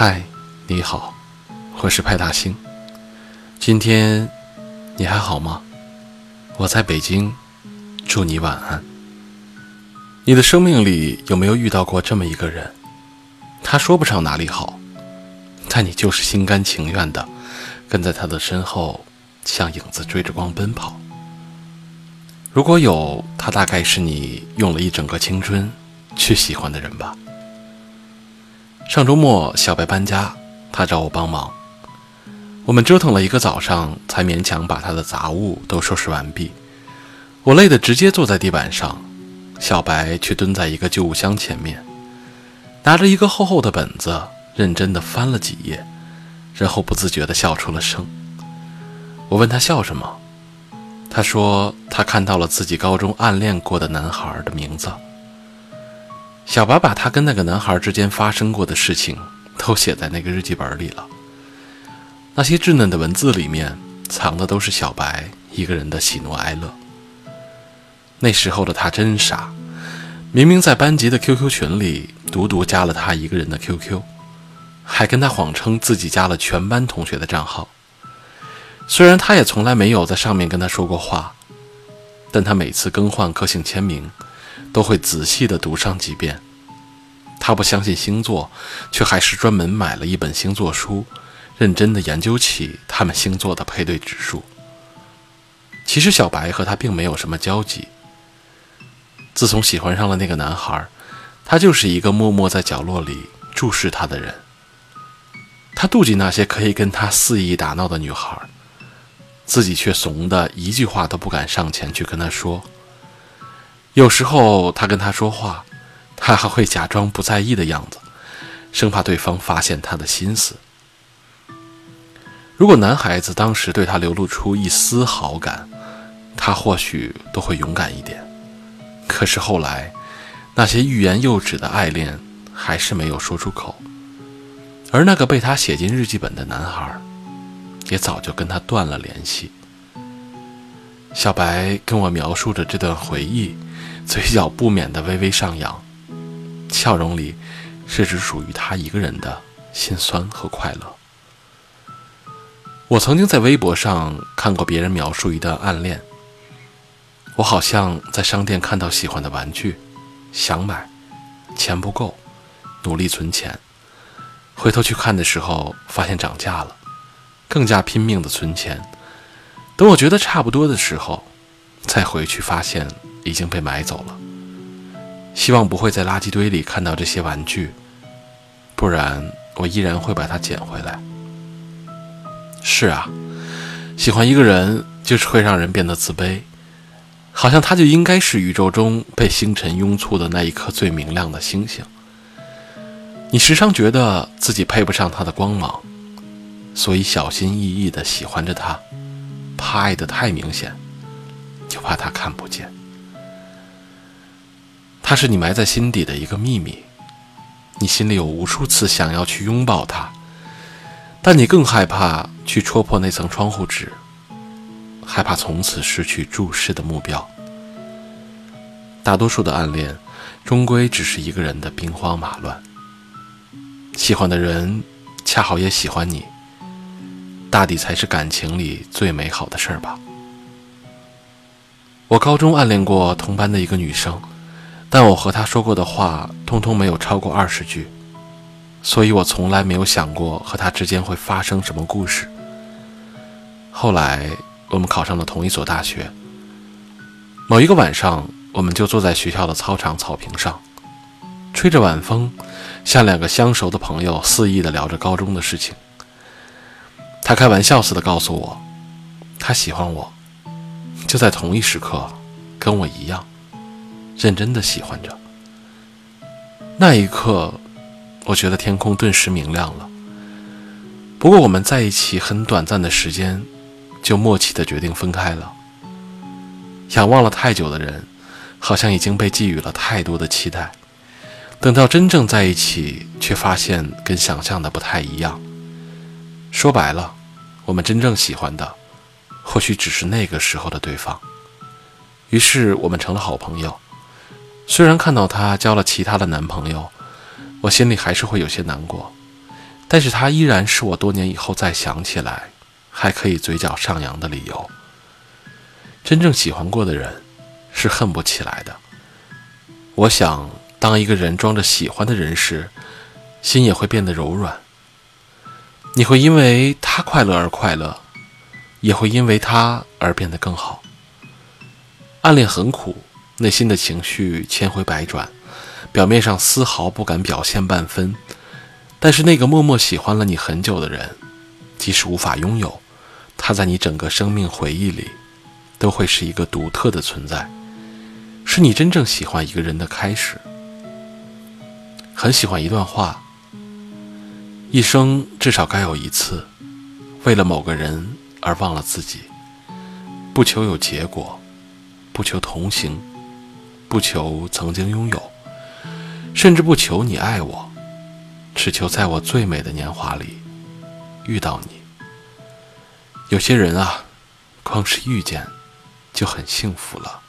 嗨，你好，我是派大星。今天你还好吗？我在北京，祝你晚安。你的生命里有没有遇到过这么一个人？他说不上哪里好，但你就是心甘情愿的跟在他的身后，像影子追着光奔跑。如果有，他大概是你用了一整个青春去喜欢的人吧。上周末，小白搬家，他找我帮忙。我们折腾了一个早上，才勉强把他的杂物都收拾完毕。我累得直接坐在地板上，小白却蹲在一个旧物箱前面，拿着一个厚厚的本子，认真地翻了几页，然后不自觉地笑出了声。我问他笑什么，他说他看到了自己高中暗恋过的男孩的名字。小白把他跟那个男孩之间发生过的事情都写在那个日记本里了。那些稚嫩的文字里面藏的都是小白一个人的喜怒哀乐。那时候的他真傻，明明在班级的 QQ 群里独独加了他一个人的 QQ，还跟他谎称自己加了全班同学的账号。虽然他也从来没有在上面跟他说过话，但他每次更换个性签名。都会仔细地读上几遍。他不相信星座，却还是专门买了一本星座书，认真地研究起他们星座的配对指数。其实小白和他并没有什么交集。自从喜欢上了那个男孩，他就是一个默默在角落里注视他的人。他妒忌那些可以跟他肆意打闹的女孩，自己却怂的一句话都不敢上前去跟他说。有时候他跟他说话，他还会假装不在意的样子，生怕对方发现他的心思。如果男孩子当时对他流露出一丝好感，他或许都会勇敢一点。可是后来，那些欲言又止的爱恋还是没有说出口，而那个被他写进日记本的男孩，也早就跟他断了联系。小白跟我描述着这段回忆。嘴角不免的微微上扬，笑容里是只属于他一个人的心酸和快乐。我曾经在微博上看过别人描述一段暗恋，我好像在商店看到喜欢的玩具，想买，钱不够，努力存钱，回头去看的时候发现涨价了，更加拼命的存钱，等我觉得差不多的时候，再回去发现。已经被买走了。希望不会在垃圾堆里看到这些玩具，不然我依然会把它捡回来。是啊，喜欢一个人就是会让人变得自卑，好像他就应该是宇宙中被星辰拥簇的那一颗最明亮的星星。你时常觉得自己配不上他的光芒，所以小心翼翼地喜欢着他，怕爱得太明显，就怕他看不见。它是你埋在心底的一个秘密，你心里有无数次想要去拥抱它，但你更害怕去戳破那层窗户纸，害怕从此失去注视的目标。大多数的暗恋，终归只是一个人的兵荒马乱。喜欢的人，恰好也喜欢你，大抵才是感情里最美好的事儿吧。我高中暗恋过同班的一个女生。但我和他说过的话，通通没有超过二十句，所以我从来没有想过和他之间会发生什么故事。后来我们考上了同一所大学。某一个晚上，我们就坐在学校的操场草坪上，吹着晚风，像两个相熟的朋友肆意地聊着高中的事情。他开玩笑似的告诉我，他喜欢我，就在同一时刻，跟我一样。认真的喜欢着。那一刻，我觉得天空顿时明亮了。不过我们在一起很短暂的时间，就默契的决定分开了。仰望了太久的人，好像已经被寄予了太多的期待。等到真正在一起，却发现跟想象的不太一样。说白了，我们真正喜欢的，或许只是那个时候的对方。于是我们成了好朋友。虽然看到她交了其他的男朋友，我心里还是会有些难过，但是她依然是我多年以后再想起来，还可以嘴角上扬的理由。真正喜欢过的人，是恨不起来的。我想，当一个人装着喜欢的人时，心也会变得柔软。你会因为他快乐而快乐，也会因为他而变得更好。暗恋很苦，内心的情绪千回百转，表面上丝毫不敢表现半分。但是那个默默喜欢了你很久的人，即使无法拥有，他在你整个生命回忆里，都会是一个独特的存在，是你真正喜欢一个人的开始。很喜欢一段话：一生至少该有一次，为了某个人而忘了自己，不求有结果，不求同行，不求曾经拥有，甚至不求你爱我。只求在我最美的年华里遇到你。有些人啊，光是遇见就很幸福了。